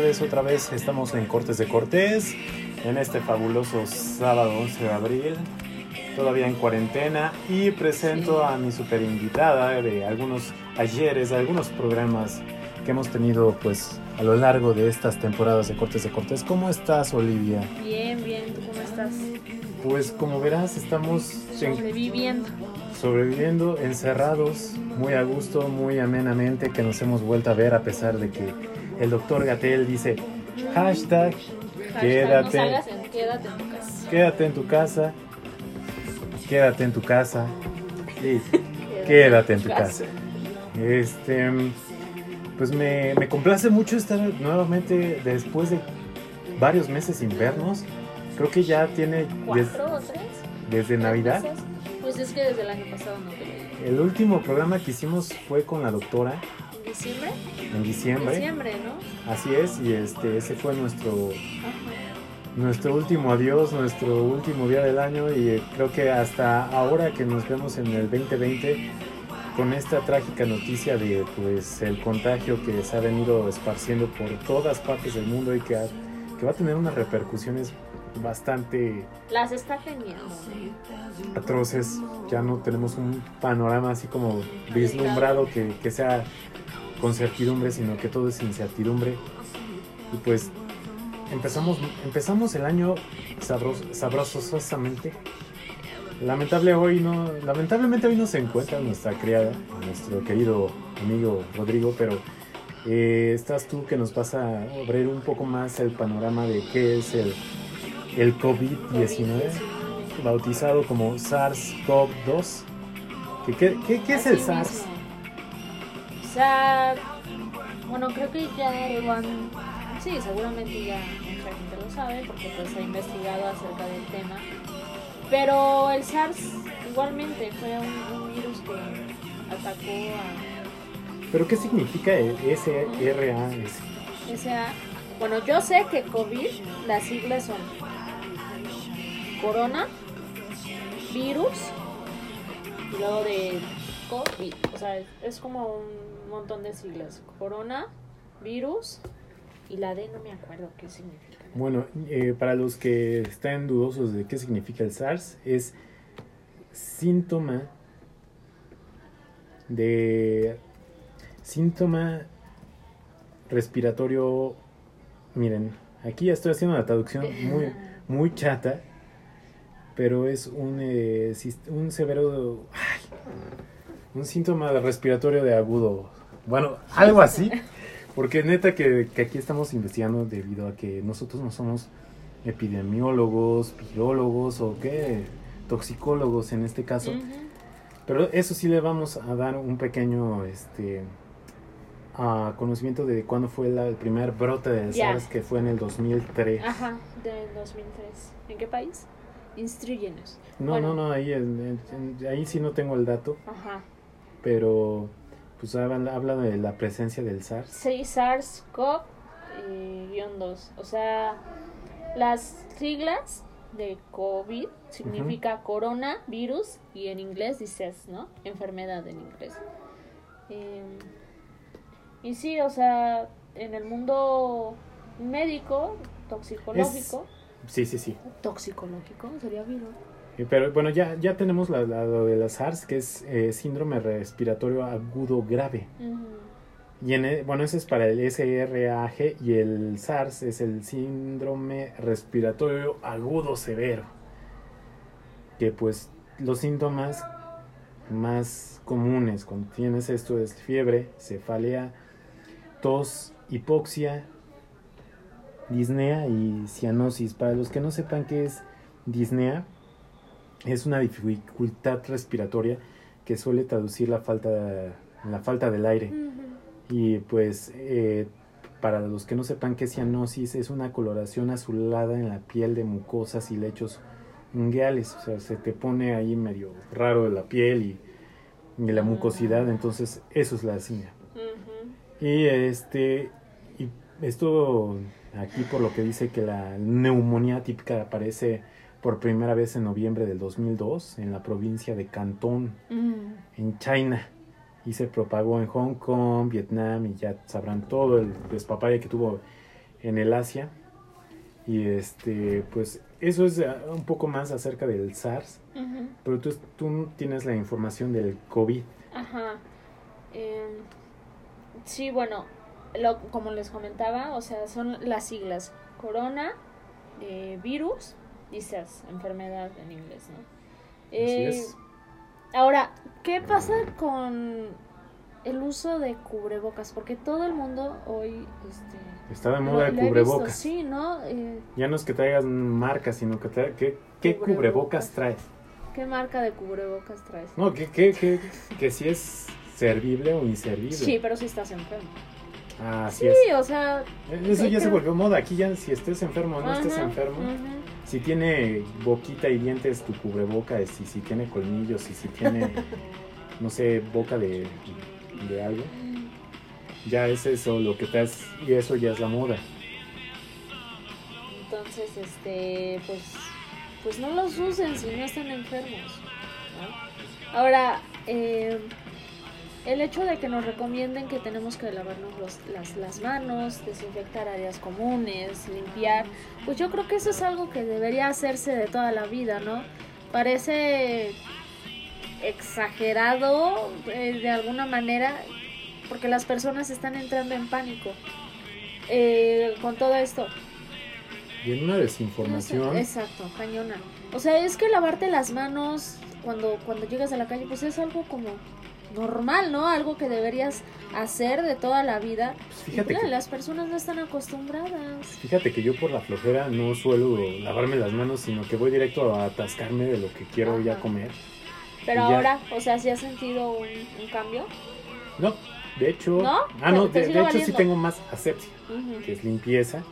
tardes, otra vez estamos en Cortes de Cortés, en este fabuloso sábado 11 de abril, todavía en cuarentena, y presento a mi super invitada de algunos ayeres, de algunos programas que hemos tenido pues a lo largo de estas temporadas de Cortes de Cortés. ¿Cómo estás, Olivia? Bien, bien, ¿tú cómo estás? Pues como verás, estamos en- Sobreviviendo. sobreviviendo, encerrados, muy a gusto, muy amenamente, que nos hemos vuelto a ver a pesar de que el doctor Gatel dice hashtag Quédate. No salgas en, quédate en tu casa. quédate en tu casa, quédate en tu casa quédate en tu casa. Este, pues me, me complace mucho estar nuevamente después de varios meses sin vernos. Creo que ya tiene ¿Cuatro o tres? desde ¿Tres Navidad. meses? Pues es que desde el año pasado no te. El último programa que hicimos fue con la doctora ¿En diciembre? en diciembre. Diciembre, ¿no? Así es, y este ese fue nuestro Ajá. nuestro último adiós, nuestro último día del año y eh, creo que hasta ahora que nos vemos en el 2020 con esta trágica noticia de pues el contagio que se ha venido esparciendo por todas partes del mundo y que, ha- que va a tener unas repercusiones bastante Las está teniendo. atroces. Ya no tenemos un panorama así como vislumbrado que, que sea con certidumbre, sino que todo es incertidumbre. Y pues empezamos, empezamos el año sabros, sabrososamente. Lamentable hoy no, lamentablemente hoy no se encuentra nuestra criada, nuestro querido amigo Rodrigo, pero eh, estás tú que nos vas a abrir un poco más el panorama de qué es el, el COVID-19 bautizado como SARS-CoV-2. ¿Qué, qué, qué- qué es el SARS? O sea, bueno, creo que ya han... Sí, seguramente ya mucha gente lo sabe porque pues ha investigado acerca del tema. Pero el SARS igualmente fue un, un virus que atacó a ¿Pero qué significa el SRAS? esa... Bueno, yo sé que COVID, las siglas son corona, virus, y luego de COVID. O sea, es como un montón de siglas. Corona, virus, y la D no me acuerdo qué significa. Bueno, eh, para los que están dudosos de qué significa el SARS, es síntoma de síntoma respiratorio. Miren, aquí ya estoy haciendo una traducción muy, muy chata, pero es un, eh, un severo. ay, un síntoma de respiratorio de agudo. Bueno, algo así. Porque neta que, que aquí estamos investigando debido a que nosotros no somos epidemiólogos, virólogos o qué, toxicólogos en este caso. Pero eso sí le vamos a dar un pequeño este ah, conocimiento de cuándo fue la- el primer brote Ya. SARS, que fue en el 2003. Ajá, del 2003. ¿En qué país? Instruyenos. No, Bueno. no, no, ahí, ahí sí no tengo el dato, Ajá. pero pues habla, habla de la presencia del SARS. Sí, SARS-CoV eh, guion 2. O sea, las siglas de COVID significa coronavirus y en inglés dices, ¿no? Enfermedad en inglés. Eh, y sí, o sea, en el mundo médico, toxicológico, Sí, sí, sí. toxicológico, sería virus. Eh, Pero bueno, ya, ya tenemos la, la- lo de la SARS, que es eh, síndrome respiratorio agudo grave. Y en, e- bueno, ese es para el SRAG y el SARS es el síndrome respiratorio agudo severo. Que pues los síntomas más comunes cuando tienes esto es fiebre, cefalea, tos, hipoxia, disnea y cianosis. Para los que no sepan qué es disnea, es una dificultad respiratoria que suele traducir la falta, la falta del aire. Y pues eh, para los que no sepan qué es cianosis, es una coloración azulada en la piel de mucosas y lechos ungueales. O sea, se te pone ahí medio raro la piel y, y la mucosidad, entonces eso es la anemia. Ujú. Y este y esto aquí por lo que dice que la neumonía típica aparece por primera vez en noviembre del 2002 en la provincia de Cantón, Mm. en China. Y se propagó en Hong Kong, Vietnam y ya sabrán todo el despapalle que tuvo en el Asia. Y este, pues eso es ah, un poco más acerca del SARS, pero tú, tú tienes la información del COVID. Ajá. Em, sí, bueno, lo, como les comentaba, o sea, son las siglas corona, eh, virus y SARS, enfermedad en inglés, ¿no? Eh, es. Ahora, ¿qué pasa con el uso de cubrebocas? Porque todo el mundo hoy, este, Está de moda el cubrebocas. visto, sí, ¿no? Eh, Ya no es que traigas marca, sino que tra- ¿qué, qué Cubrebocas. cubrebocas traes? ¿Qué marca de cubrebocas traes? No, que, que, que, que si es servible o inservible. Sí, pero si estás enfermo. Ah, Sí, es. o sea... Eso ya que- se volvió moda. Aquí ya si estés enfermo o no estés ajá, enfermo. ajá. Si tiene boquita y dientes tu cubrebocas, y si tiene colmillos, y si tiene, no sé, boca de, de algo. Ya es eso lo que traes y eso ya es la moda. Entonces, este, pues, pues no los usen si no están enfermos. ¿no? Ahora, eh, el hecho de que nos recomienden que tenemos que lavarnos los- las, las manos, desinfectar áreas comunes, limpiar, pues yo creo que eso es algo que debería hacerse de toda la vida, ¿no? Parece exagerado eh, de alguna manera porque las personas están entrando en pánico eh, con todo esto. Y en una desinformación, Exacto, cañona. O sea, es que lavarte las manos cuando, cuando llegas a la calle, pues es algo como normal, ¿no? Algo que deberías hacer de toda la vida. pues Y fíjate claro, que, las personas no están acostumbradas. fíjate que yo por la flojera no suelo lavarme las manos, sino que voy directo a atascarme de lo que quiero ya Ajá. comer. Pero ya. ahora, o sea, ¿sí has sentido un, un cambio? No, de hecho, ¿No? ah no, de, hecho sí tengo más asepsia. Que es limpieza.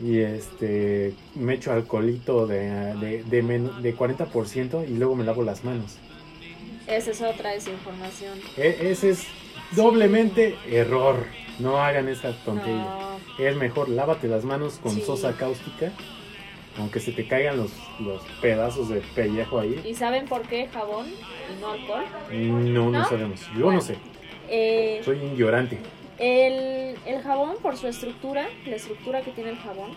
Y este, me echo alcoholito de, de, de, de 40% y luego me lavo las manos. Esa es otra desinformación. E- ese es doblemente error. No hagan esa tontería. No. Es mejor lávate las manos con Sí. sosa cáustica, aunque se te caigan los, los pedazos de pellejo ahí. ¿Y saben por qué jabón y no alcohol? No, no, ¿No? sabemos. Yo Bueno. no sé. Eh, Soy ignorante. El, el jabón, por su estructura, la estructura que tiene el jabón,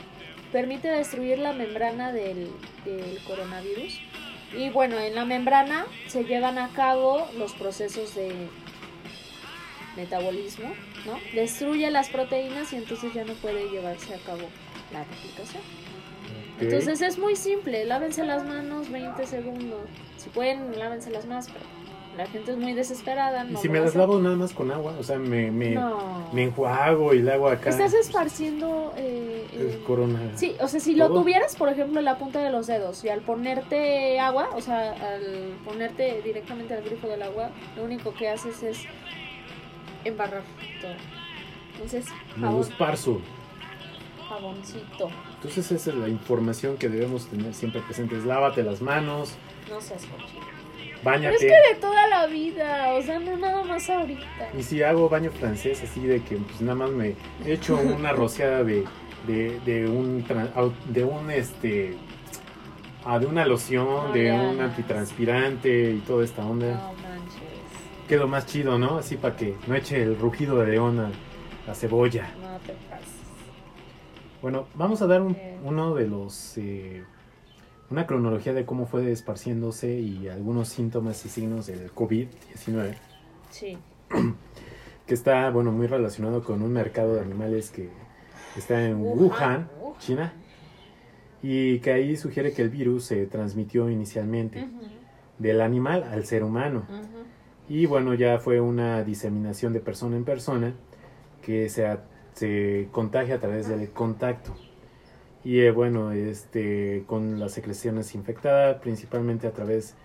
permite destruir la membrana del, del coronavirus. Y bueno, en la membrana se llevan a cabo los procesos de metabolismo, ¿no? Destruye las proteínas y entonces ya no puede llevarse a cabo la replicación. Entonces es muy simple, lávense las manos 20 segundos. Si pueden, lávense las más, pero la gente es muy desesperada. y si me las lavo nada más con agua, o sea, me, me, No. me enjuago y le hago acá. Estás esparciendo. eh, el eh, corona. Sí, o sea, si lo tuvieras, por ejemplo, en la punta de los dedos y al ponerte agua, o sea, al ponerte directamente al grifo del agua, lo único que haces es embarrar todo. Entonces, Me jabón, esparzo. jaboncito, Entonces esa es la información que debemos tener siempre presentes. Lávate las manos, no seas cochino. Pero bañate. es que de toda la vida, o sea, no nada más ahorita. Y si hago baño francés, así de que pues nada más me echo una rociada de, de, de un de un este ah, de una loción, No, de ya, un antitranspirante y toda esta onda. No manches, Quedó más chido, ¿no? Así para que no eche el rugido de león a la cebolla. no te pases. Bueno, vamos a dar un- Eh. uno de los. eh, una cronología de cómo fue esparciéndose y algunos síntomas y signos del COVID-19, Sí. que está, bueno, muy relacionado con un mercado de animales que está en Wuhan. China, y que ahí sugiere que el virus se transmitió inicialmente del animal al ser humano. Y bueno, ya fue una diseminación de persona en persona que se, se contagia a través del contacto. Y eh, bueno, este, con las secreciones infectadas, principalmente a través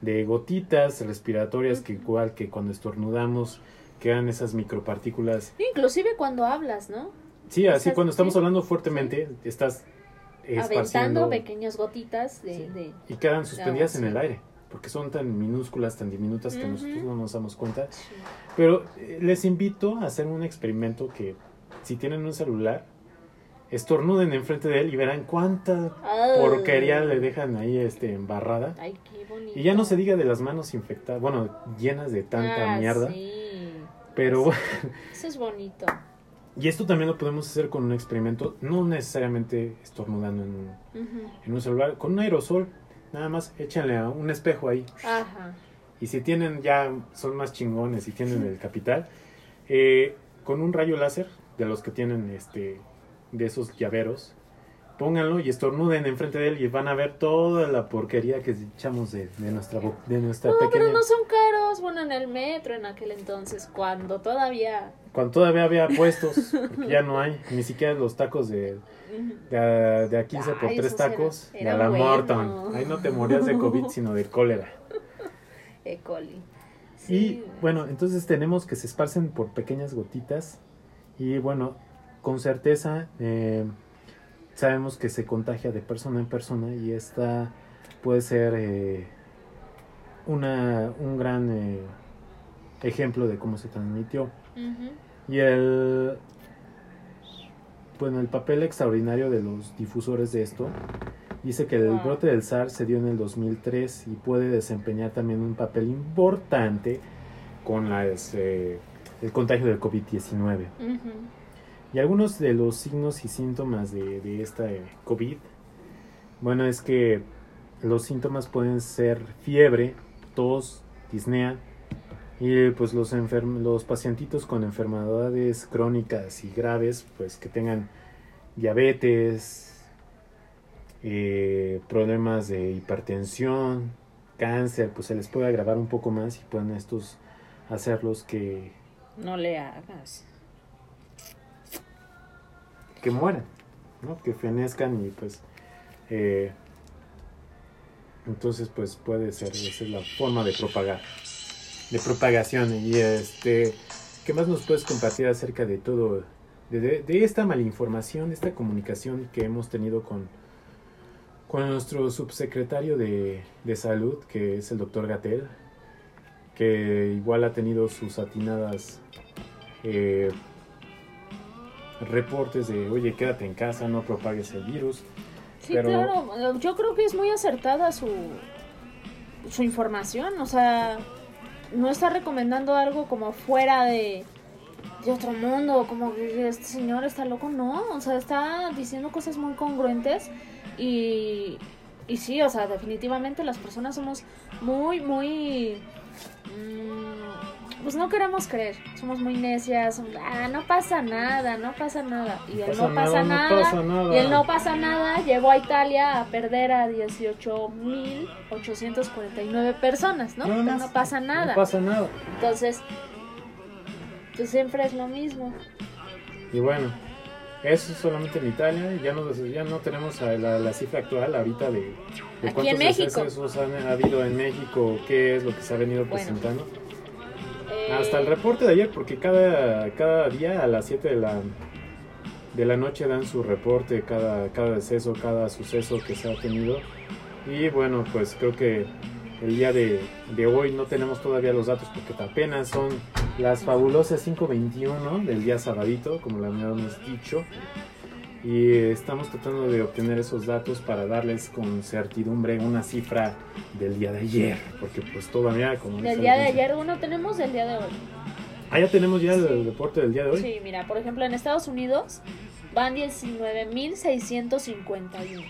de gotitas respiratorias, que igual que cuando estornudamos, quedan esas micropartículas. Inclusive cuando hablas, ¿no? Sí, así Estás- cuando estamos hablando fuertemente, estás Aventando esparciendo pequeñas gotitas de... Sí. de- y quedan suspendidas en el aire, porque son tan minúsculas, tan diminutas que nosotros no nos damos cuenta. sí. Pero eh, les invito a hacer un experimento que si tienen un celular, estornuden enfrente de él y verán cuánta Ay. porquería le dejan ahí este embarrada. Ay, qué bonito. Y ya no se diga de las manos infectadas, bueno, llenas de tanta Ah, mierda. Sí. Pero Eso es bonito. y esto también lo podemos hacer con un experimento, no necesariamente estornudando en, Ujú. en un celular, con un aerosol. Nada más échenle a un espejo ahí. Ajá. Y si tienen ya, son más chingones y tienen el capital, eh, con un rayo láser, de los que tienen este, de esos llaveros, pónganlo y estornuden enfrente de él y van a ver toda la porquería que echamos de, de nuestra, de nuestra No, pequeña... pero no son caros. Bueno, en el metro en aquel entonces, cuando todavía... Cuando todavía había puestos, porque ya no hay, ni siquiera los tacos de, de, de a 15 por Ay, 3 esos eran- tacos, de eran a la bueno. Morton. Ahí no te morías de COVID, sino de cólera. E. coli. Y Sí. bueno, entonces tenemos que se esparcen por pequeñas gotitas y bueno, con certeza eh, sabemos que se contagia de persona en persona y esta puede ser eh, una, un gran eh, ejemplo de cómo se transmitió. Y el, bueno, el papel extraordinario de los difusores de esto dice que el Wow. brote del SARS se dio en el 2003 y puede desempeñar también un papel importante con las, eh, el contagio del COVID-19. Ujú. Y algunos de los signos y síntomas de, de esta eh, COVID, bueno, es que los síntomas pueden ser fiebre, tos, disnea, y pues los, enferm- los pacientitos con enfermedades crónicas y graves, pues que tengan diabetes, eh, problemas de hipertensión, cáncer, pues se les puede agravar un poco más y pueden estos hacerlos que No le hagas. Que mueran, ¿no? Que fenezcan y pues eh, entonces pues puede ser, esa es la forma de propagar, de propagación y este, ¿qué más nos puedes compartir acerca de todo, de, de- esta malinformación, de esta comunicación que hemos tenido con, con nuestro subsecretario de, de salud, que es el doctor Gatel, que igual ha tenido sus atinadas eh, reportes de, oye, quédate en casa, no propagues el virus. Sí, Pero- claro. Yo creo que es muy acertada su, su información. O sea, no está recomendando algo como fuera de, de otro mundo, como que este señor está loco. No, o sea, está diciendo cosas muy congruentes y, y sí, o sea, definitivamente las personas somos muy, muy... mm, pues no queremos creer, somos muy necias, ah, no pasa nada, no pasa nada, y el no pasa nada, no pasa nada. y el no pasa nada llevó a Italia a perder a 18.849 personas, ¿no? Pero más. no pasa nada. No pasa nada. Entonces, pues siempre es lo mismo. Y bueno, eso es solamente en Italia. Ya no, ya no tenemos a la, la cifra actual ahorita de, de Aquí cuántos en México. han habido en México, qué es lo que se ha venido presentando. Hasta el reporte de ayer, porque cada, cada día a las 7 de la, de la noche dan su reporte, cada, cada deceso, cada suceso que se ha tenido. Y bueno, pues creo que el día de, de hoy no tenemos todavía los datos porque apenas son las fabulosas 5.21 del día sabadito, como lo habíamos dicho. Y estamos tratando de obtener esos datos para darles con certidumbre una cifra del día de ayer, porque pues todavía como Del día de ayer, bueno, tenemos del día de hoy. Ah, ya tenemos ya el reporte del día de hoy. Sí, mira, por ejemplo, en Estados Unidos van 19.651.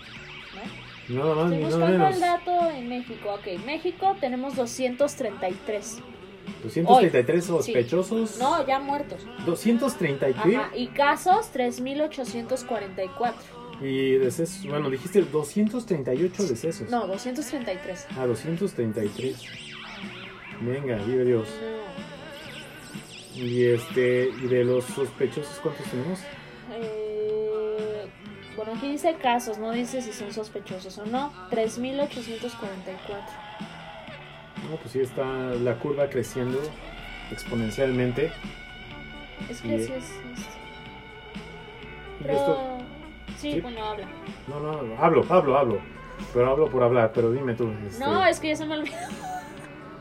¿no? Nada más Estoy nada buscando menos. el dato en México. Ok, México tenemos 233. 233 sospechosos. No, ya muertos. 230 y qué? Ajá, y casos 3.844. Y decesos. Bueno, dijiste 238 decesos. No, 233. Ah, 233. Venga, vive Dios. No. Y este, y de los sospechosos, ¿cuántos tenemos? Eh, Bueno, aquí dice casos, no dice si son sospechosos o no. 3.844. No, pues sí, está la curva creciendo exponencialmente. Es que sí es... es- Y Pero... esto, Sí, Sí. bueno, habla. no, no, hablo, hablo, hablo. Pero hablo por hablar, pero dime tú. este, No, es que ya se me olvidó.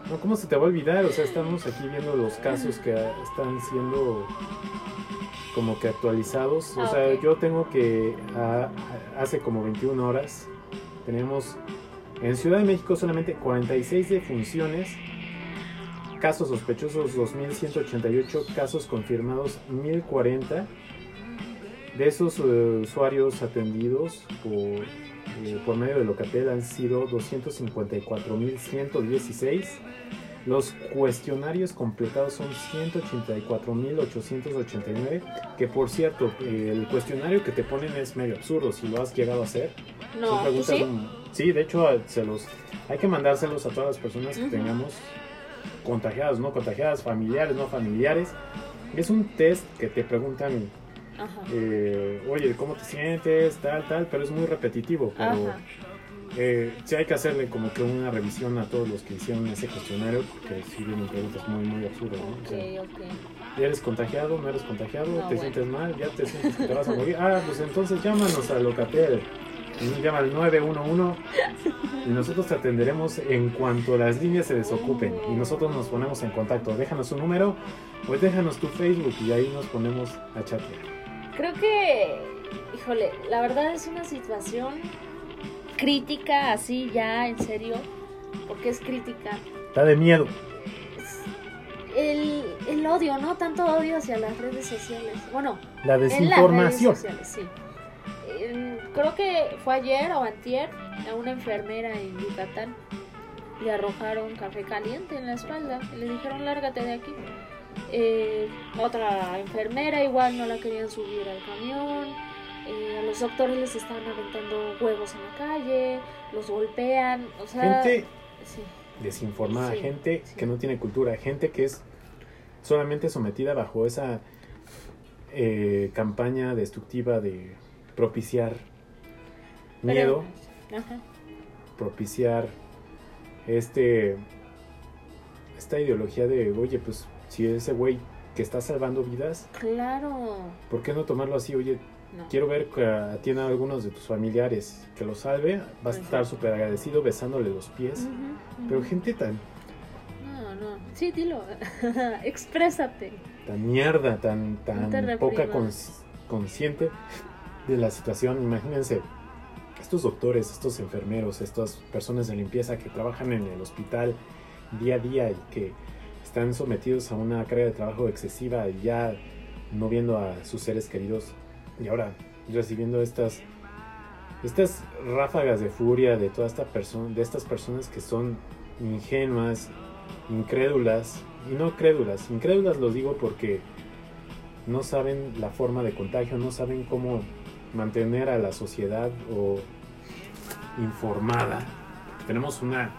No, ¿cómo se te va a olvidar? O sea, estamos aquí viendo los casos que están siendo como que actualizados. O Ah, sea, yo tengo que hace como 21 horas tenemos en Ciudad de México solamente 46 defunciones, casos sospechosos 2188, casos confirmados 1040. De esos eh, usuarios atendidos por, eh, por medio de Locatel han sido 254.116. Los cuestionarios completados son 184.889. Que por cierto, eh, el cuestionario que te ponen es medio absurdo si lo has llegado a hacer. Son No, ¿tú preguntas sí? Sí, de hecho, a- se los, hay que mandárselos a todas las personas que Ujú. tengamos contagiadas, no contagiadas, familiares, no familiares. Es un test que te preguntan eh, oye, ¿cómo te sientes? Tal, tal, pero es muy repetitivo. Pero eh, sí hay que hacerle como que una revisión a todos los que hicieron ese cuestionario, porque sí vienen preguntas muy, muy absurdas. ¿no? O sea, Ok, ok. ¿ya ¿Eres contagiado? ¿No eres contagiado? No, ¿Te bueno. sientes mal? ¿Ya te sientes que te vas a morir? Ah, pues entonces llámanos a Locatel. Y llama al 911 y nosotros te atenderemos en cuanto las líneas se desocupen y nosotros nos ponemos en contacto. Déjanos un número o déjanos tu Facebook y ahí nos ponemos a chatear. Creo que, híjole, la verdad es una situación crítica, así ya, en serio, porque es crítica. Está de miedo. El, el odio, ¿no? Tanto odio hacia las redes sociales. Bueno, La en las redes desinformación. sociales, sí. Creo que fue ayer o antier a una enfermera en Yucatán le arrojaron café caliente en la espalda y le dijeron lárgate de aquí. Eh, otra enfermera igual no la querían subir al camión. eh, a los doctores les estaban aventando huevos en la calle, los golpean, o sea, Gente sí, desinformada, Sí, gente sí. que no tiene cultura, gente que es solamente sometida bajo esa eh, campaña destructiva de propiciar pero- miedo, Ajá. propiciar este esta ideología de, oye, pues si ese güey que está salvando vidas, Claro. ¿por qué no tomarlo así? Oye, No. quiero ver que atienda a algunos de tus familiares, que lo salve, vas a estar Ujú. súper agradecido besándole los pies. Pero gente tan, No, no. Sí, dilo. Exprésate. tan mierda, tan, tan No poca cons- consciente de la situación. Imagínense, estos doctores, estos enfermeros, estas personas de limpieza que trabajan en el hospital día a día y que están sometidos a una carga de trabajo excesiva y ya no viendo a sus seres queridos y ahora recibiendo estas estas ráfagas de furia de toda esta persona de estas personas que son ingenuas incrédulas y no crédulas incrédulas los digo porque no saben la forma de contagio no saben cómo mantener a la sociedad o informada tenemos una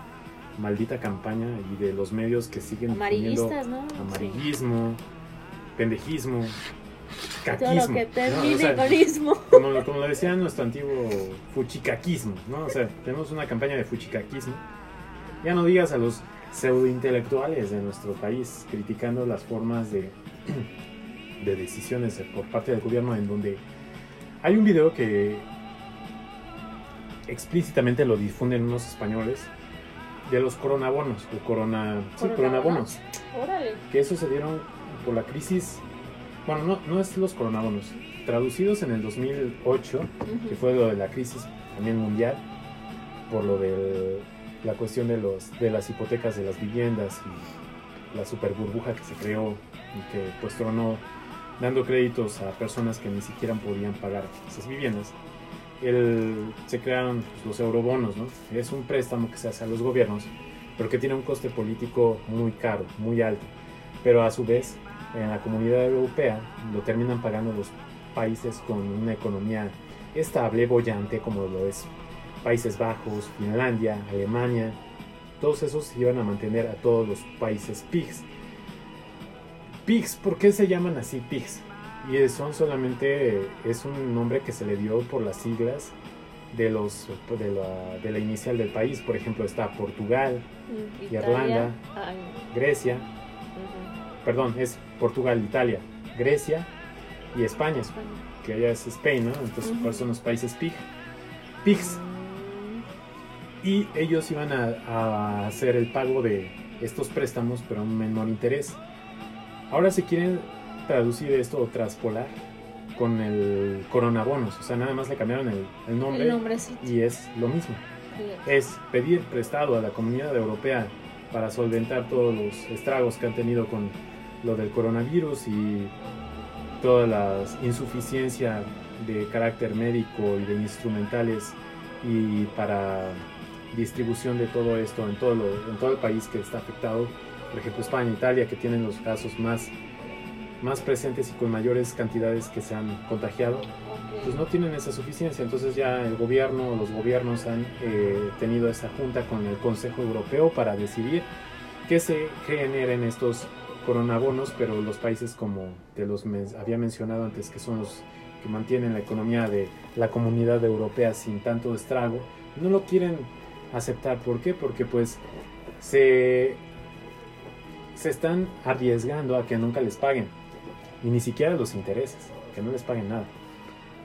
maldita campaña y de los medios que siguen Amarillistas, ¿no? amarillismo pendejismo caquismo Todo lo que ¿no? termine O sea, con ismo. como, lo- como lo decía nuestro antiguo fuchicaquismo, ¿no? O sea, tenemos una campaña de fuchicaquismo. Ya no digas a los pseudointelectuales de nuestro país criticando las formas de, de decisiones por parte del gobierno en donde hay un video que explícitamente lo difunden unos españoles de los coronabonos o corona sí, coronabonos Órale. que sucedieron por la crisis, bueno, no, no es los coronabonos, traducidos en el 2008, Ujú. que fue lo de la crisis también mundial, por lo de la cuestión de, los, de las hipotecas de las viviendas y la super burbuja que se creó y que pues tronó dando créditos a personas que ni siquiera podían pagar esas viviendas. El- se crearon pues, los eurobonos, ¿no? Es un préstamo que se hace a los gobiernos, pero que tiene un coste político muy caro, muy alto. Pero a su vez, en la comunidad europea lo terminan pagando los países con una economía estable, bollante, como lo es Países Bajos, Finlandia, Alemania. Todos esos iban a mantener a todos los países PIGS. PIGS, ¿por qué se llaman así PIGS? Y son solamente, es un nombre que se le dio por las siglas de, los, de, la, de la inicial del país. Por ejemplo, está Portugal, Mm, Irlanda. Ay, Grecia, perdón, es Portugal, Italia, Grecia y España, España. que allá es Spain, ¿no? Entonces, por eso son los países pig, pigs. Mm, Y ellos iban a, a hacer el pago de estos préstamos, pero a un menor interés. Ahora se quieren traducir esto o traspolar con el coronabonos, o sea, nada más le cambiaron el, el nombre El y es lo mismo. Es pedir prestado a la comunidad europea para solventar todos los estragos que han tenido con lo del coronavirus y toda la insuficiencia de carácter médico y de instrumentales y para distribución de todo esto en todo, lo- en todo el país que está afectado, por ejemplo España, Italia, que tienen los casos más, más presentes y con mayores cantidades que se han contagiado, pues no tienen esa suficiencia. Entonces ya el gobierno, los gobiernos han eh, tenido esa junta con el Consejo Europeo para decidir que se generen estos coronabonos, pero los países como te los había mencionado antes, que son los que mantienen la economía de la comunidad europea sin tanto estrago, no lo quieren aceptar. ¿Por qué? Porque pues se, se están arriesgando a que nunca les paguen, y ni siquiera los intereses, que no les paguen nada.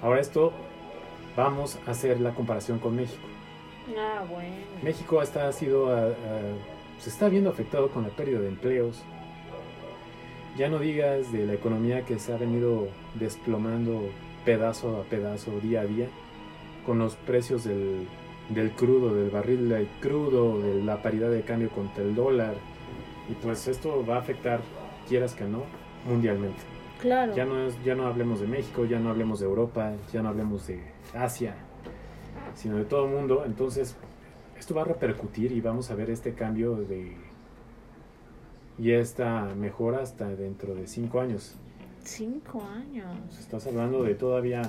Ahora esto, vamos a hacer la comparación con México. Ah, bueno. México ha sido, ah, ah, se está viendo afectado con la pérdida de empleos. Ya no digas de la economía que se ha venido desplomando pedazo a pedazo, día a día, con los precios del, del crudo, del barril del crudo, de la paridad de cambio contra el dólar. Y pues esto va a afectar, quieras que no, mundialmente. Claro. Ya no, es, ya no hablemos de México, ya no hablemos de Europa, ya no hablemos de Asia, sino de todo el mundo. Entonces, esto va a repercutir y vamos a ver este cambio de y esta mejora hasta dentro de cinco años. Cinco años. Estás hablando de todavía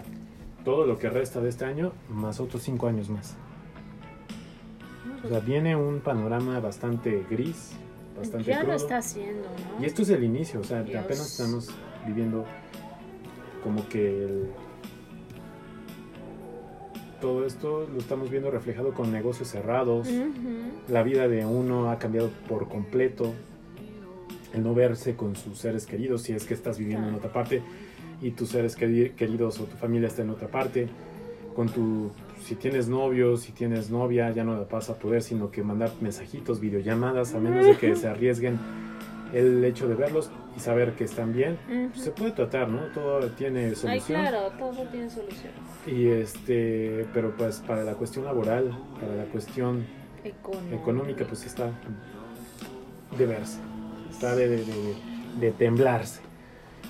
todo lo que resta de este año, más otros cinco años más. O sea, viene un panorama bastante gris, bastante ya lo está haciendo, ¿no? Y esto es el inicio, o sea, Dios. apenas estamos viviendo como que el- todo esto lo estamos viendo reflejado con negocios cerrados. La vida de uno ha cambiado por completo. El no verse con sus seres queridos, si es que estás viviendo en otra parte y tus seres queri- queridos o tu familia está en otra parte. Con tu, si tienes novio, si tienes novia, ya no la vas a poder, sino que mandar mensajitos, videollamadas, a menos de que se arriesguen el hecho de verlos y saber que están bien. Ujú. Se puede tratar, ¿no? Todo tiene Ay, solución. claro, todo tiene solución. Y este, pero pues para la cuestión laboral, para la cuestión Económica. económica, pues está de verse, está de, de, de- de temblarse.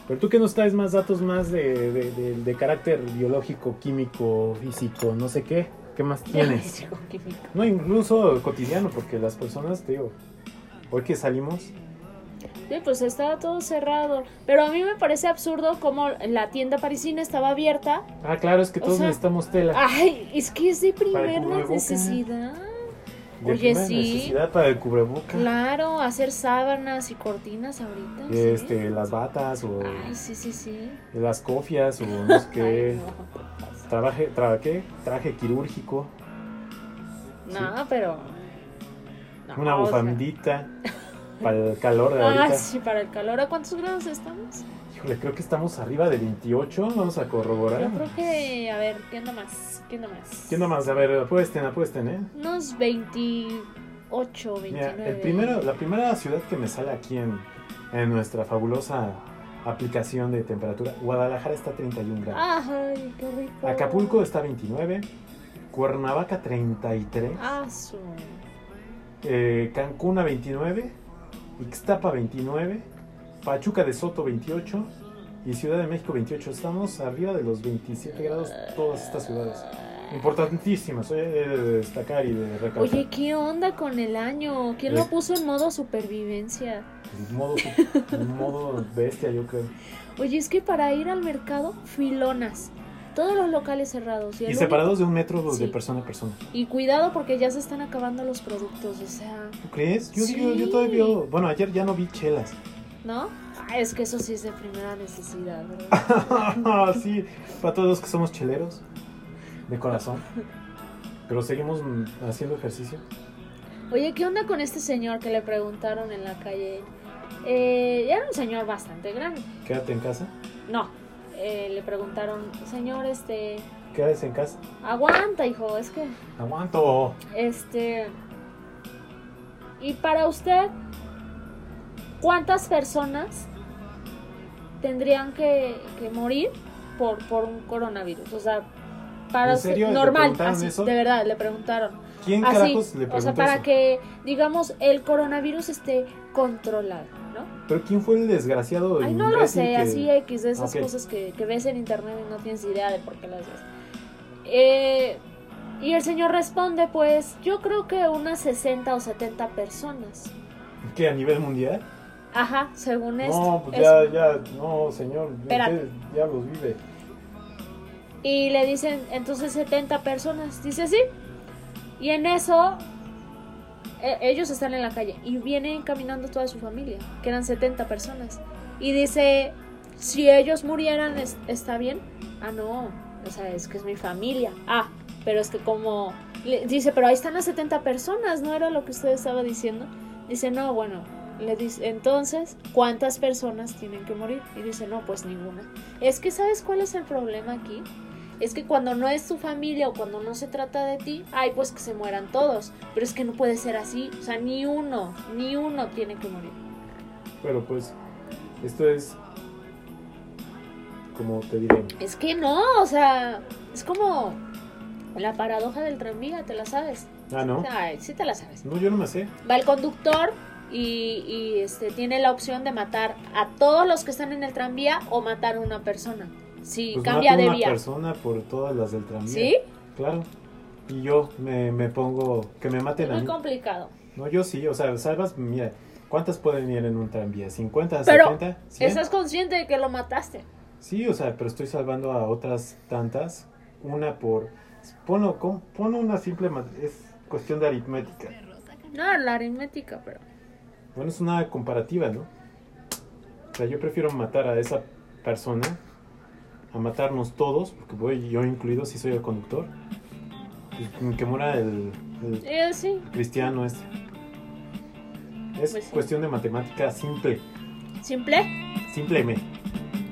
Pero tú que nos traes más datos más de, de- de- de carácter biológico, químico, físico, no sé qué, ¿qué más tienes? No, incluso cotidiano, porque las personas, te digo, hoy que salimos, Sí, pues estaba todo cerrado. Pero a mí me parece absurdo como la tienda parisina estaba abierta. ah, claro, es que O todos sea, necesitamos tela. Ay, es que es de primera necesidad. De oye, sí. necesidad para el cubreboca. Claro, hacer sábanas y cortinas ahorita. sí. Este, las batas o Ay, sí, sí, sí. las cofias o no sé qué. No. Trabaje, tra- ¿qué? Traje quirúrgico, No, pero. no, una bufandita para el calor de Ah, ahorita. sí, para el calor. ¿A cuántos grados estamos? Híjole, creo que estamos arriba de 28. Vamos a corroborar. Yo creo que. A ver, ¿qué onda más? ¿Qué onda más? ¿Quién más? A ver, apuesten, apuesten, ¿eh? Unos 28, 29. Mira, el primero, la primera ciudad que me sale aquí en, en nuestra fabulosa aplicación de temperatura, Guadalajara está a 31 grados. Ay, qué rico. Acapulco está a 29. Cuernavaca 33. Ah, eh, Cancún a 29. Ixtapa 29. Pachuca de Soto 28. Y Ciudad de México 28. Estamos arriba de los 27 grados todas estas ciudades. Importantísimas, eh, de destacar y de recalcar. Oye, ¿qué onda con el año? ¿Quién lo Es- puso en modo supervivencia? En modo, en modo bestia, yo creo. Oye, es que para ir al mercado, filonas. Todos los locales cerrados. Y, Y único- separados de un metro de Sí. persona a persona. Y cuidado porque ya se están acabando los productos, o sea, ¿Tú crees? Yo, Sí. digo, yo todavía. Bueno, ayer ya no vi chelas. ¿No? Ah, es que eso sí es de primera necesidad, ¿verdad? sí, para todos los que somos cheleros, de corazón. Pero seguimos haciendo ejercicio. Oye, ¿qué onda con este señor que le preguntaron en la calle? Eh, era un señor bastante grande. Quédate en casa. No, eh, le preguntaron, señor, este, Quédate en casa. aguanta, hijo, es que, Aguanto. este, y para usted, ¿cuántas personas tendrían que, que morir por, por un coronavirus? O sea, para ¿En serio? ¿Le normal, preguntaron así, eso? de verdad, le preguntaron. ¿Quién Así, carajos le preguntó o sea, para eso? que, digamos, el coronavirus esté controlado, ¿no? Pero ¿quién fue el desgraciado? Ay, no lo sé, que- así X, de esas Ok. cosas que, que ves en internet y no tienes idea de por qué las ves. Eh, y el señor responde, pues, yo creo que unas 60 o 70 personas. ¿Qué, a nivel mundial? Ajá, según esto. No, pues eso. ya, ya, no, señor. Usted ya los vive. Y le dicen, entonces 70 personas. Dice, sí. Y en eso, e- ellos están en la calle y vienen caminando toda su familia, que eran 70 personas. Y dice, si ellos murieran, es- ¿está bien? Ah, no. O sea, es que es mi familia. Ah, pero es que como... le- dice, pero ahí están las 70 personas, ¿no era lo que usted estaba diciendo? Dice, no, bueno. Le dice, entonces, ¿cuántas personas tienen que morir? Y dice, no, pues ninguna. Es que, ¿sabes cuál es el problema aquí? Es que cuando no es tu familia o cuando no se trata de ti, ay, pues que se mueran todos. Pero es que no puede ser así. O sea, ni uno, ni uno tiene que morir. Pero pues, esto es. Como te diré. Es que no, o sea, es como la paradoja del tranvía, ¿te la sabes? Ah, ¿no? Ay, sí te la sabes. No, yo no me sé. Va el conductor y, y, este, tiene la opción de matar a todos los que están en el tranvía o matar a una persona. Si Pues cambia de una vía. persona por todas las del tranvía. ¿Sí? Claro. Y yo me, me pongo. Que me Es maten a muy mí. complicado. No, yo sí. O sea, salvas. Mira, ¿cuántas pueden ir en un tranvía? ¿50? Pero, ¿70? ¿100? ¿Estás consciente de que lo mataste? Sí, o sea, pero estoy salvando a otras tantas. Una por. Ponlo, con- pon una simple. Es cuestión de aritmética. No, la aritmética, pero... Bueno, es una comparativa, ¿no? O sea, yo prefiero matar a esa persona a matarnos todos, porque voy yo incluido si soy el conductor. y Que muera el, el Eh, sí, cristiano este. Es Pues sí. cuestión de matemática simple. simple. Simplemente.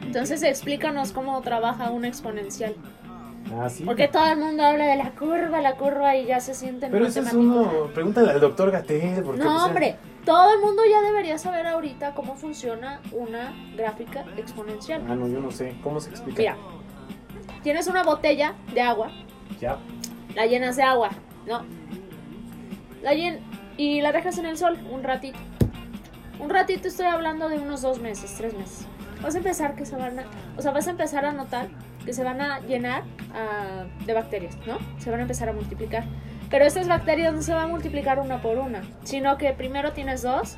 Entonces explícanos cómo trabaja un exponencial. Ah, sí. Porque todo el mundo habla de la curva, la curva y ya se sienten Pero ese es uno. Pregúntale al doctor Gatel. No, sea, hombre, todo el mundo ya debería saber ahorita cómo funciona una gráfica exponencial. Ah, no, yo no sé. ¿Cómo se explica? Mira, tienes una botella de agua, Ya. la llenas de agua, ¿no? La llen y la dejas en el sol un ratito. Un ratito estoy hablando de unos dos meses, tres meses. Vas a empezar que se van a, o sea, vas a empezar a notar que se van a llenar ah, de bacterias, ¿no? Se van a empezar a multiplicar. Pero estas bacterias no se van a multiplicar una por una, sino que primero tienes dos,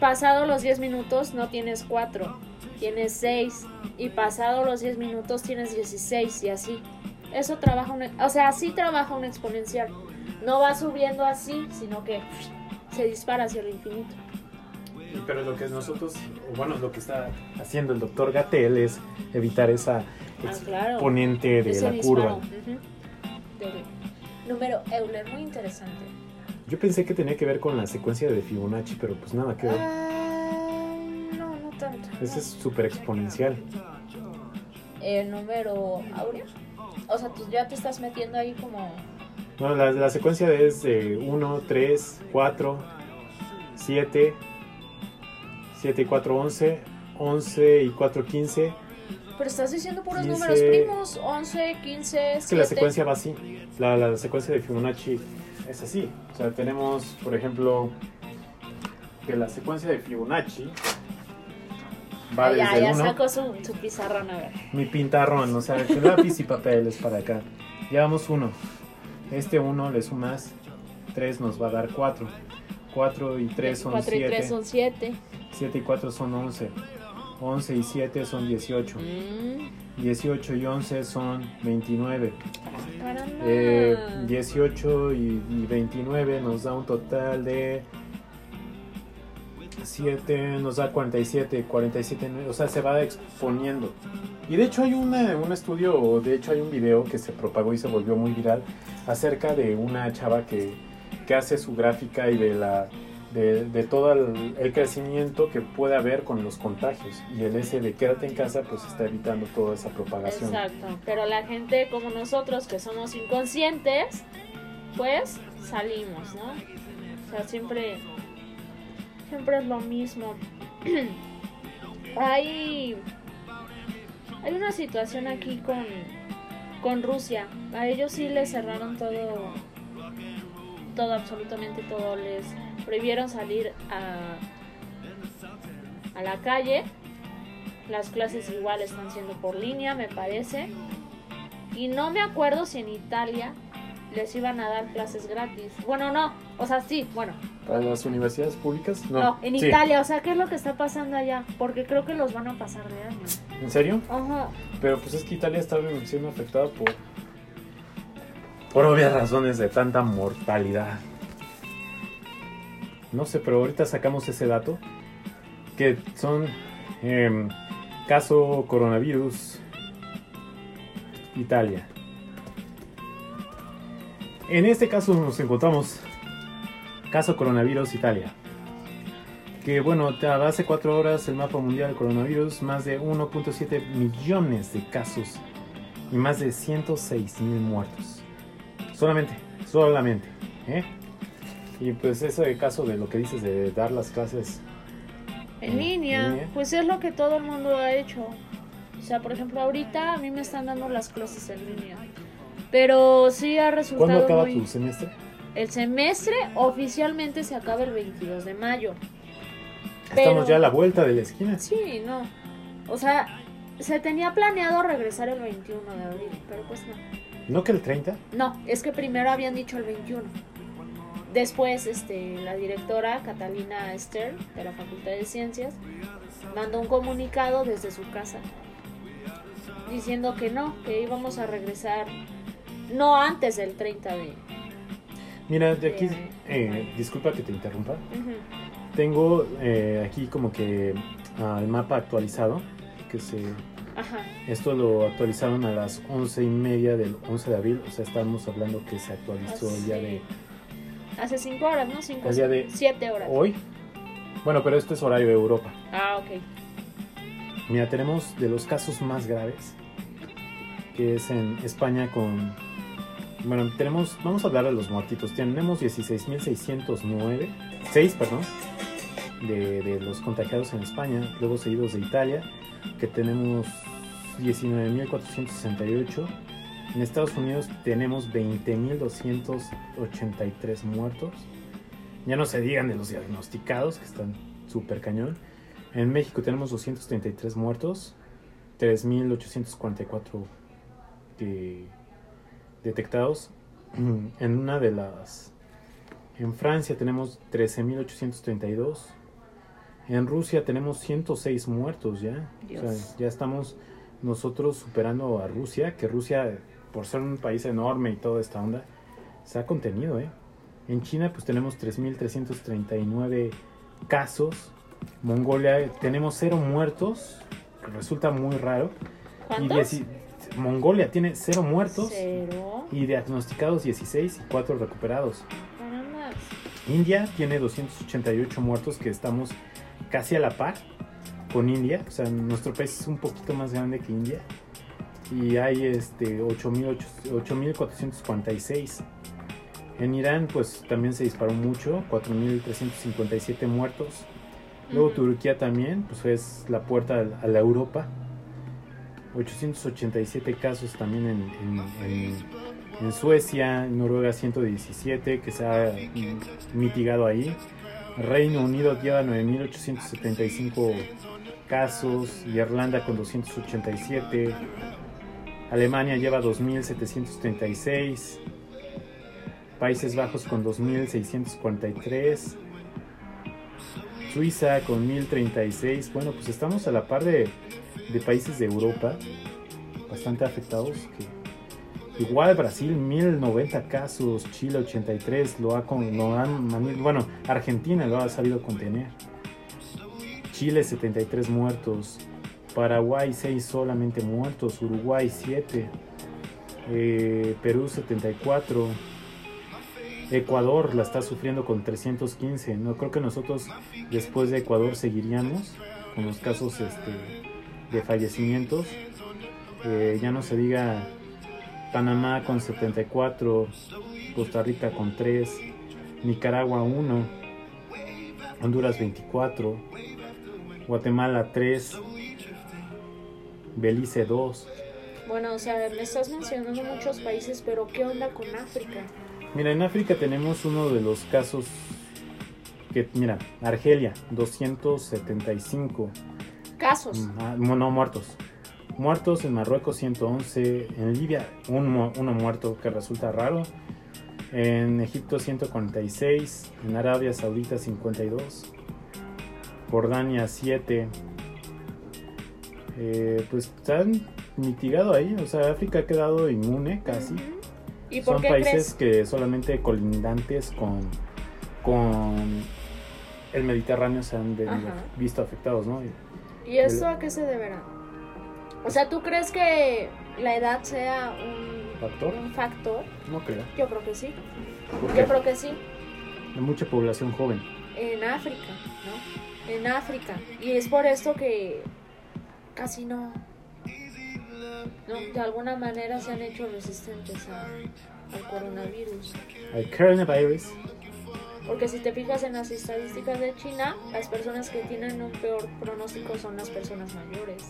pasado los 10 minutos no tienes cuatro, tienes seis, y pasado los 10 minutos tienes 16 y así. Eso trabaja, un, o sea, así trabaja un exponencial. No va subiendo así, sino que se dispara hacia el infinito. Pero lo que nosotros, o bueno, lo que está haciendo el doctor Gatel es evitar esa Ah, claro. exponente de Ese la disparo. curva. Número Euler, muy interesante. Yo pensé que tenía que ver con la secuencia de Fibonacci, pero pues nada que ver. Ah, no, no tanto. Ese es súper exponencial. El número áureo. O sea, tú ya te estás metiendo ahí como... No, la, la secuencia es de 1, 3, 4, 7, 7 y 4, 11, 11 y 4, 15. Pero estás diciendo puros 15. números primos. 11, 15, Es que la 7. secuencia va así. La, la secuencia de Fibonacci es así. O sea, tenemos, por ejemplo, que la secuencia de Fibonacci va ya, desde ya el 1. sacó su, su pizarrón, a ver. Mi pintarrón, o sea, que lápiz y papel es para acá. Llevamos uno. Este uno le sumas 3 nos va a dar 4. 4 y 3 son 4 y 3 7. son 7. 7 y 4 son 11. 11 y 7 son 18. Mm, 18 y 11 son 29. caramba. Eh, 18 y, y 29 nos da un total de 7 nos da 47, 47, o sea, se va exponiendo. Y de hecho hay una- un estudio, o de hecho hay un video que se propagó y se volvió muy viral acerca de una chava que, que hace su gráfica y de la de, de todo el, el crecimiento que puede haber con los contagios. Y el ese de quédate en casa pues está evitando toda esa propagación. Exacto. Pero la gente como nosotros, que somos inconscientes, pues salimos, ¿no? O sea, siempre, siempre es lo mismo. hay, hay una situación aquí con, con Rusia. A ellos sí les cerraron todo, todo, absolutamente todo. Les prohibieron salir a, a la calle. Las clases igual están siendo por línea, me parece. Y no me acuerdo si en Italia les iban a dar clases gratis. Bueno, no. O sea, sí, bueno. ¿Para las universidades públicas? No, No, en Sí. Italia. O sea, ¿qué es lo que está pasando allá? Porque creo que los van a pasar de año. ¿En serio? Ajá. Pero pues es que Italia está siendo afectada por por obvias razones de tanta mortalidad. No sé, pero ahorita sacamos ese dato que son em, caso coronavirus Italia. En este caso nos encontramos caso coronavirus Italia. Que bueno, hace cuatro horas el mapa mundial del coronavirus, más de 1.7 millones de casos y más de 106 mil muertos. Solamente, solamente. ¿eh? Y pues ese caso de lo que dices de dar las clases. En En línea, línea. pues es lo que todo el mundo ha hecho. O sea, por ejemplo, ahorita a mí me están dando las clases en línea. Pero sí ha resultado ¿Cuándo acaba muy... tu semestre? El semestre oficialmente se acaba el 22 de mayo. Estamos Pero- ya a la vuelta de la esquina. Sí, no. O sea, se tenía planeado regresar el 21 de abril, pero pues no. ¿No que el 30? No, es que primero habían dicho el 21. Después, este, la directora Catalina Stern de la Facultad de Ciencias mandó un comunicado desde su casa diciendo que no, que íbamos a regresar no antes del 30 de... Mira, de aquí, eh, disculpa que te interrumpa. Tengo eh, aquí como que ah, el mapa actualizado. Que se, Ajá, esto lo actualizaron a las once y media del 11 de abril. O sea, estamos hablando que se actualizó el día de hace cinco horas, ¿no? Cinco, El día de- siete horas. hoy. Bueno, pero esto es horario de Europa. Ah, ok. Mira, tenemos de los casos más graves, que es en España con... Bueno, tenemos, vamos a hablar de los muertitos. Tenemos 16.609, 6, perdón, de, de los contagiados en España, luego seguidos de Italia, que tenemos 19.468. En Estados Unidos tenemos 20.283 muertos. Ya no se digan de los diagnosticados, que están súper cañón. En México tenemos 233 muertos, 3.844 de- detectados. Mm, En una de las... En Francia tenemos 13.832. En Rusia tenemos 106 muertos ya. O sea, Dios. ya estamos nosotros superando a Rusia, que Rusia, por ser un país enorme y toda esta onda, se ha contenido, ¿eh? En China pues tenemos 3.339 casos. Mongolia tenemos cero muertos, que resulta muy raro. Y ¿Cuántos? dieci- Mongolia tiene cero muertos Cero. y diagnosticados 16 y 4 recuperados. Caramba. India tiene 288 muertos que estamos casi a la par con India. O sea, nuestro país es un poquito más grande que India. Y hay este 8.800 8.446. En Irán pues también se disparó mucho, 4.357 muertos. Luego. Turquía también, pues es la puerta a la- Europa. 887 casos también en, en- en- en Suecia, Noruega 117 que se ha mitigado ahí. Reino Unido lleva 9.875 casos, Irlanda con 287, Alemania lleva 2.736, Países Bajos con 2.643, Suiza con 1.036. Bueno, pues estamos a la par de, países de Europa bastante afectados. Igual Brasil 1090 casos, Chile 83, lo ha con, lo han bueno, Argentina lo ha sabido contener. Chile 73 muertos, Paraguay 6 solamente muertos, Uruguay 7, eh, Perú 74, Ecuador la está sufriendo con 315. No creo que nosotros después de Ecuador seguiríamos con los casos este, de fallecimientos. Eh, ya no se diga Panamá con 74, Costa Rica con 3, Nicaragua 1, Honduras 24, Guatemala 3, Belice 2. Bueno, o sea, me estás mencionando muchos países, pero ¿qué onda con África? Mira, en África tenemos uno de los casos que, mira, Argelia 275 Casos. Mm, ah, no muertos. Muertos en Marruecos 111, en Libia un mu- uno muerto que resulta raro, en Egipto 146, en Arabia Saudita 52, Jordania 7. Eh, pues están mitigado ahí, o sea, África ha quedado inmune casi. Ujú. ¿Y por Son países crees? que solamente colindantes con, con el Mediterráneo se han de- visto afectados, ¿no? ¿Y eso a qué se deberá? O sea, ¿tú crees que la edad sea un ¿Factor? un factor? No creo. Yo creo que sí. Yo creo que sí. hay mucha población joven. En África, ¿no? En África. Y es por esto que casi no. No, de alguna manera se han hecho resistentes a- al coronavirus. Hay coronavirus. Porque si te fijas en las estadísticas de China, las personas que tienen un peor pronóstico son las personas mayores.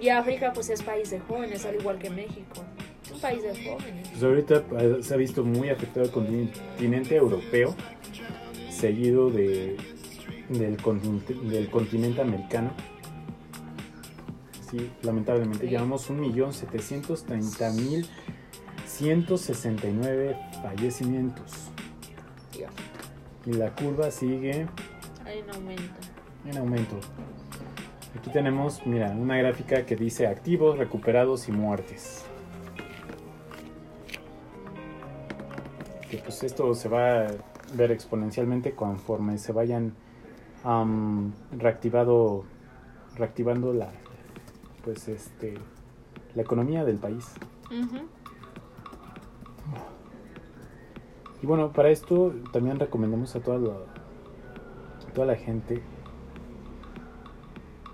Y África pues es país de jóvenes, al igual que México. Es un país de jóvenes. Pues ahorita eh, se ha visto muy afectado el continente europeo, seguido de, del, continente, del continente americano. Sí, lamentablemente Sí. llevamos 1.730.169 fallecimientos. Dios, Y la curva sigue un aumento. en aumento. Aquí tenemos, mira, una gráfica que dice activos, recuperados y muertes. Que pues esto se va a ver exponencialmente conforme se vayan reactivado, reactivando la, pues este, la economía del país. Y bueno, para esto también recomendamos a toda la, a toda la gente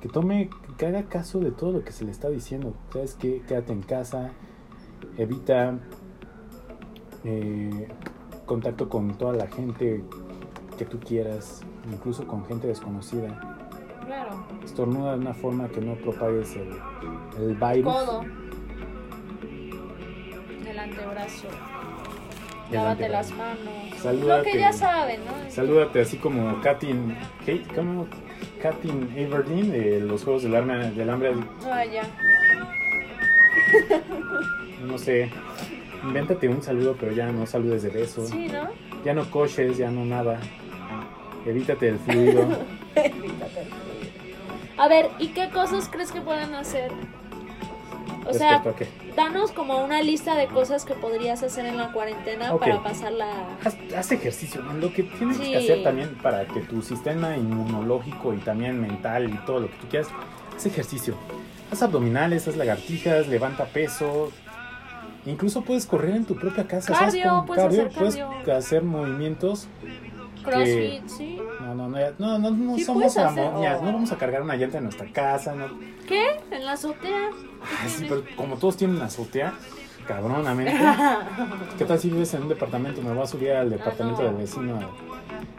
que tome, que haga caso de todo lo que se le está diciendo. ¿Sabes qué? Quédate en casa, evita eh, contacto con toda la gente que tú quieras, incluso con gente desconocida. Claro. Estornuda de una forma que no propagues el, el virus. Codo. El antebrazo. Lávate las manos. Salúdate. Lo que ya saben, ¿no? Salúdate así como Katin, Kate, ¿cómo? Katin Everdeen de los Juegos del, Arma, del Hambre. Vaya. No sé, invéntate un saludo, pero ya no saludes de beso. Sí, ¿no? Ya no coches, ya no nada. Evítate el fluido. A ver, ¿y qué cosas crees que pueden hacer? O sea, Respecto a qué. danos como una lista de cosas que podrías hacer en la cuarentena Ok. para pasarla. Haz, haz ejercicio, man, lo que tienes Sí. que hacer también para que tu sistema inmunológico y también mental y todo lo que tú quieras, haz ejercicio. Haz abdominales, haz lagartijas, levanta peso. Incluso puedes correr en tu propia casa. Cardio, puedes hacer puedes cardio. hacer movimientos. Crossfit, sí. No, no, no, ya- no, no, no Sí somos amonias, oh. no vamos a cargar una llanta en nuestra casa, no. ¿Qué? ¿En la azotea? Ay, sí, pero como todos tienen azotea, cabronamente. ¿Qué tal si vives en un departamento? Me voy a subir al departamento Ah, no. del vecino.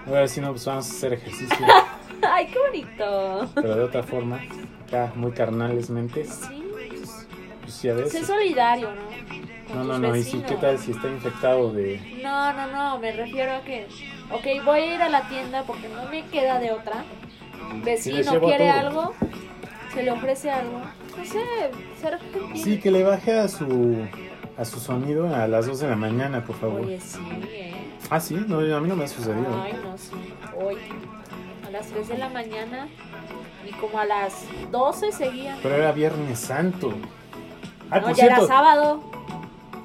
A ver si no, pues vamos a hacer ejercicio. Ay, qué bonito. pero de otra forma, acá muy carnalesmente. Sí. Pues ya ves. Sé solidario, ¿no? Con No, no, no. Y si, vecinos. ¿qué tal si está infectado de. No, no, no, me refiero a que, ok, voy a ir a la tienda porque no me queda de otra. Vecino quiere todo. algo, se le ofrece algo. No sé, ser gentil. Sí, que le baje a su a su sonido a las 2 de la mañana, por favor. Oye, sí, eh. Ah, sí, no, a mí no me ha sucedido. Ay, no, sí. Hoy, a las 3 de la mañana y como a las 12 seguían. Pero era Viernes Santo. Ah, no, ya era sábado.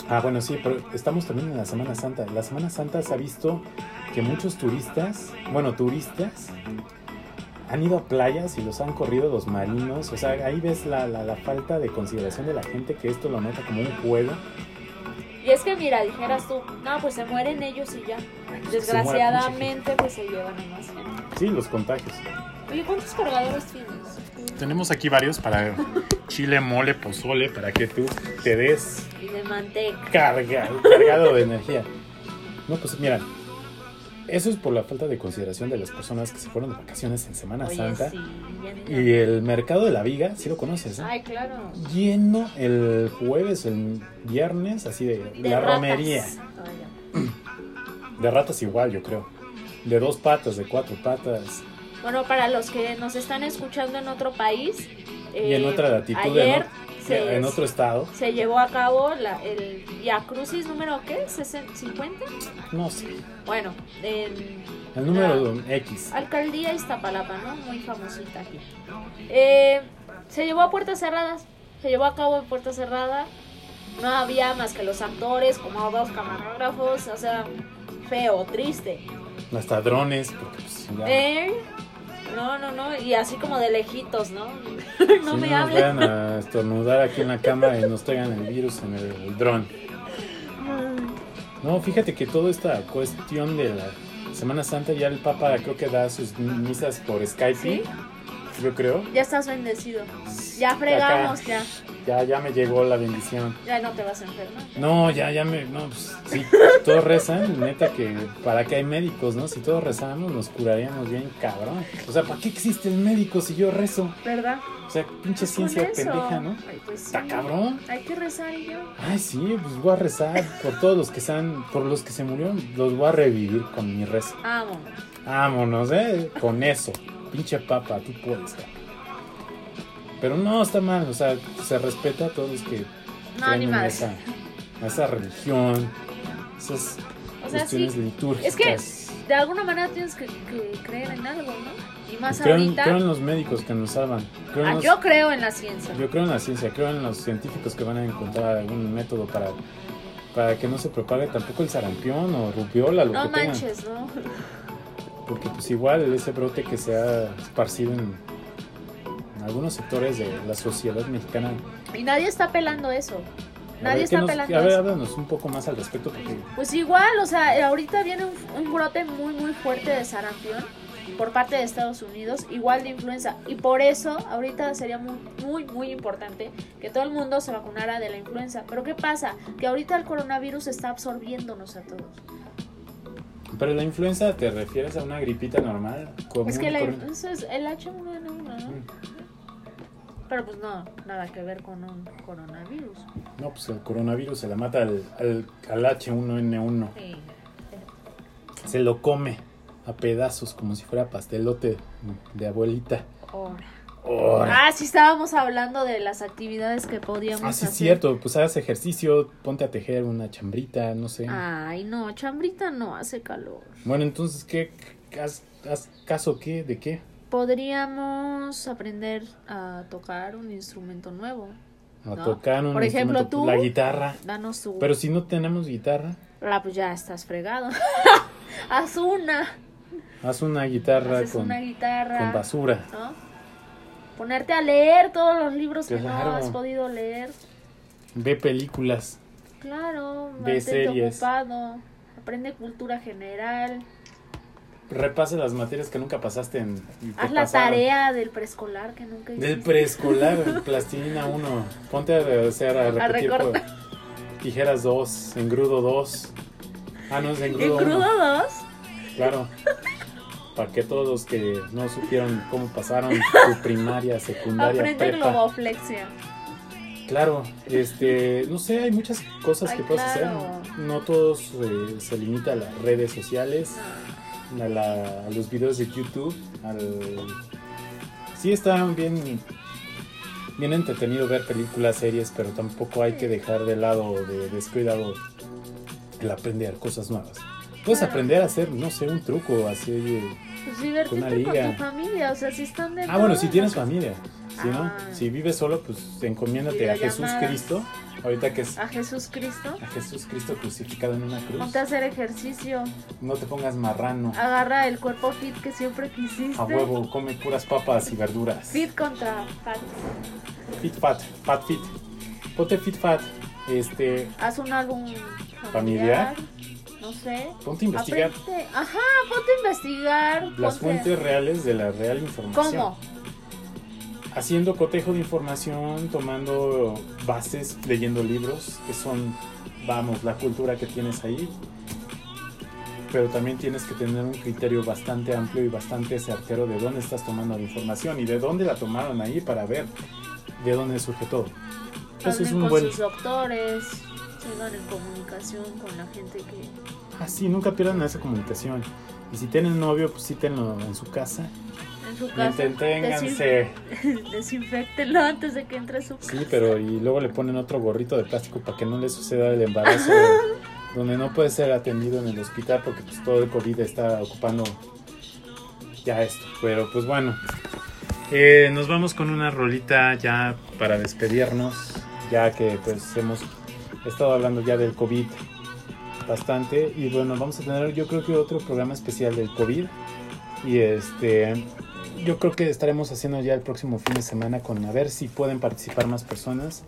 Ah, bueno, sí, pero estamos también en la Semana Santa. La Semana Santa se ha visto que muchos turistas, bueno, turistas, han ido a playas y los han corrido los marinos. O sea, ahí ves la, la, la falta de consideración de la gente que esto lo nota como un juego. Y es que mira, dijeras tú, no, pues se mueren ellos y ya. Desgraciadamente, pues se llevan a más gente. Sí, los contagios. Oye, ¿cuántos cargadores tienes? Tenemos aquí varios para chile, mole, pozole, para que tú te des Y de manteca. cargado, cargado de energía. No, pues mira, eso es por la falta de consideración de las personas que se fueron de vacaciones en Semana Oye, Santa. sí, ya ni Y el mercado de la viga, sí lo conoces, ¿eh? Ay, claro. Lleno el jueves, el viernes, así de, De la ratas. romería. De ratas igual, yo creo. De dos patas, de cuatro patas. Bueno, para los que nos están escuchando en otro país. y en eh, otra latitud, ayer se, en otro estado. se llevó a cabo la, el Via Crucis número, ¿qué? ¿60? ¿50? No sé. Bueno, en El número X. Alcaldía Iztapalapa, ¿no? Muy famosita aquí. Eh, se llevó a puertas cerradas. Se llevó a cabo en puerta cerrada. No había más que los actores, como dos camarógrafos. O sea, feo, triste. Hasta drones, porque pues ya. Eh, no, no, no. Y así como de lejitos, ¿no? no si me no nos hablen. vayan a estornudar aquí en la cama y nos traigan el virus en el, el dron. No, fíjate que toda esta cuestión de la Semana Santa ya el Papa creo que da sus misas por Skype, ¿Sí? Yo creo. Ya estás bendecido. Ya fregamos, Acá. ya. Ya, ya me llegó la bendición. Ya no te vas a enfermar. No, ya, ya me, no, pues sí, todos rezan, neta que para que hay médicos, ¿no? Si todos rezamos nos curaríamos bien, cabrón. O sea, ¿para qué existe el médico si yo rezo? ¿Verdad? O sea, pinche Pues ciencia pendeja, ¿no? Ay, pues Está sí. cabrón. Hay que rezar y yo. Ay, sí, pues voy a rezar por todos los que están, por los que se murieron, los voy a revivir con mi rezo. Vámonos. Vámonos, ¿eh? Con eso. Pinche papa, tú puedes. Pero no, está mal, o sea, se respeta a todos los que No, creen en esa, a esa religión, esas O sea, sí. cuestiones litúrgicas. Es que de alguna manera tienes que, que creer en algo, ¿no? Y más creo, ahorita. creo en los médicos que nos salvan. Creo Ah, los- yo creo en la ciencia. Yo creo en la ciencia, creo en los científicos que van a encontrar algún método para, para que no se propague tampoco el sarampión o rubiola, lo no que tengan. manches, ¿no? Porque pues igual ese brote que se ha esparcido en, en algunos sectores de la sociedad mexicana. Y nadie está pelando eso. Nadie ver, ¿qué está nos- pelando A ver, háblanos un poco más al respecto porque Pues igual, o sea, ahorita viene un, un brote muy, muy fuerte de sarampión por parte de Estados Unidos, igual de influenza. Y por eso, ahorita sería muy, muy, muy importante que todo el mundo se vacunara de la influenza. Pero ¿qué pasa? Que ahorita el coronavirus está absorbiéndonos a todos. Pero la influenza, ¿te refieres a una gripita normal? común Es que la influenza es el H1N1, ¿no? Mm. Pero pues no, nada que ver con un coronavirus. No, pues el coronavirus se la mata al, al, al H1N1. Sí. Se lo come a pedazos como si fuera pastelote de abuelita. Ahora. Ah, sí estábamos hablando de las actividades que podíamos Ah, sí, es hacer. cierto. Pues haz ejercicio, ponte a tejer una chambrita, no sé. Ay, no, chambrita no, hace calor. Bueno, entonces, ¿qué? ¿Haz, haz caso qué? ¿De qué? Podríamos aprender a tocar un instrumento nuevo. A ¿No? tocar un Por ejemplo, instrumento, tú. La guitarra. Danos tu... Pero si no tenemos guitarra, Ah, pues ya estás fregado. Haz una. haz una guitarra Haces con, una guitarra. con basura. ¿no? Ponerte a leer todos los libros que Claro. no has podido leer. Ve películas. Claro, Ve series. ocupado. Aprende cultura general. Repase las materias que nunca pasaste en. Haz la pasaron. tarea del preescolar que nunca hiciste. Del preescolar, plastilina 1. Ponte a hacer a repetir por recortar. tijeras 2, engrudo 2. Ah, no, es ¿En engrudo 1. crudo dos? Claro. Para que todos los que no supieron cómo pasaron su primaria, secundaria, Aprende globoflexia. Claro, este, no sé, hay muchas cosas Ay, que puedes claro. hacer. No todos eh, se limita a las redes sociales, a, la- a los videos de YouTube, al... Sí está bien, bien entretenido ver películas, series, pero tampoco hay que dejar de lado, de descuidado, el aprender cosas nuevas. Puedes aprender a hacer, no sé, un truco así. Pues divertirte con liga. tu familia, o sea, si están de Ah, bueno, si tienes familia. Si no, Ah. si vives solo, pues encomiéndate a Jesús. Cristo. Ahorita que es A Jesús Cristo. a Jesús Cristo crucificado en una cruz. Ponte a hacer ejercicio. No te pongas marrano. Agarra el cuerpo fit que siempre quisiste. A huevo, come puras papas y verduras. Fit contra fat. Fit fat, fat fit. Ponte fit fat. Este, Haz un álbum Familiar. familiar. No sé. ponte a investigar Aprende- Ajá, ponte a investigar. las ponte- fuentes reales de la real información. ¿Cómo? Haciendo cotejo de información, tomando bases, leyendo libros, que son, vamos, la cultura que tienes ahí. Pero también tienes que tener un criterio bastante amplio y bastante certero de dónde estás tomando la información y de dónde la tomaron ahí para ver de dónde surge todo. Eso es un con buen... sus doctores. Sigan en comunicación con la gente que. Ah, sí, nunca pierdan esa comunicación. Y si tienen novio, pues sí tenlo en su casa. En su casa. Entreténganse. desin- Desinfectenlo antes de que entre a su casa. Sí, pero y luego le ponen otro gorrito de plástico para que no le suceda el embarazo donde no puede ser atendido en el hospital porque pues todo el COVID está ocupando ya esto. Pero pues bueno, eh, nos vamos con una rolita ya para despedirnos, ya que pues hemos estado hablando ya del COVID bastante y bueno, vamos a tener yo creo que otro programa especial del COVID y este yo creo que estaremos haciendo ya el próximo fin de semana con a ver si pueden participar más personas.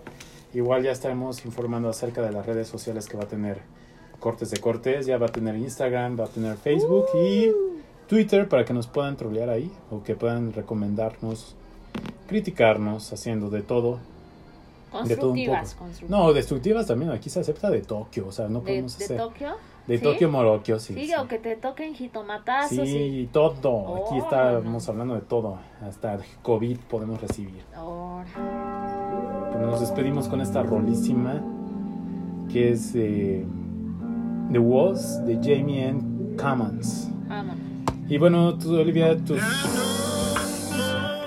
Igual ya estaremos informando acerca de las redes sociales que va a tener Cortes de Cortes, ya va a tener Instagram, va a tener Facebook y Twitter para que nos puedan trolear ahí o que puedan recomendarnos, criticarnos, haciendo de todo. De todo un Constructivas, poco. No, destructivas también, aquí se acepta de Tokio, o sea, no ¿De, podemos de hacer. Tokio? De ¿Sí? Tokio Morokio, sí. Sí, sí. o que te toquen jitomatazos. Sí, y- todo. Aquí Oh, estamos no. hablando de todo. Hasta COVID podemos recibir. Ahora. Pero nos despedimos con esta rolísima que es eh, The Walls de Jamie N. Commons. Y bueno, tú, Olivia, tus...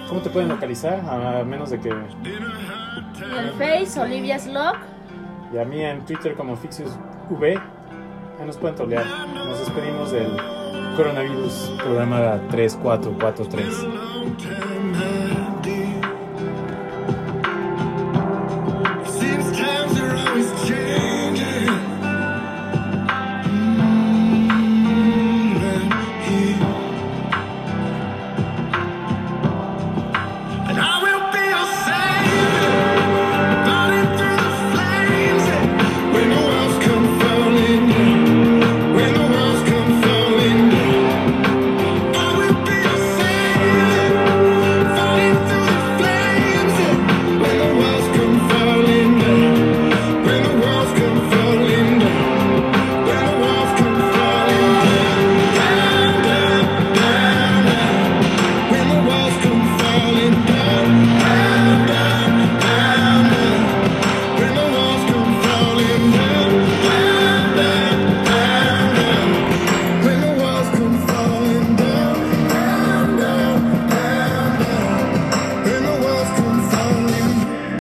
¿Cómo te pueden localizar? A menos de que... En Face, Olivia Slog. Y a mí en Twitter como Fixius V. Ahí nos pueden tolear. Nos despedimos del coronavirus programa 3443.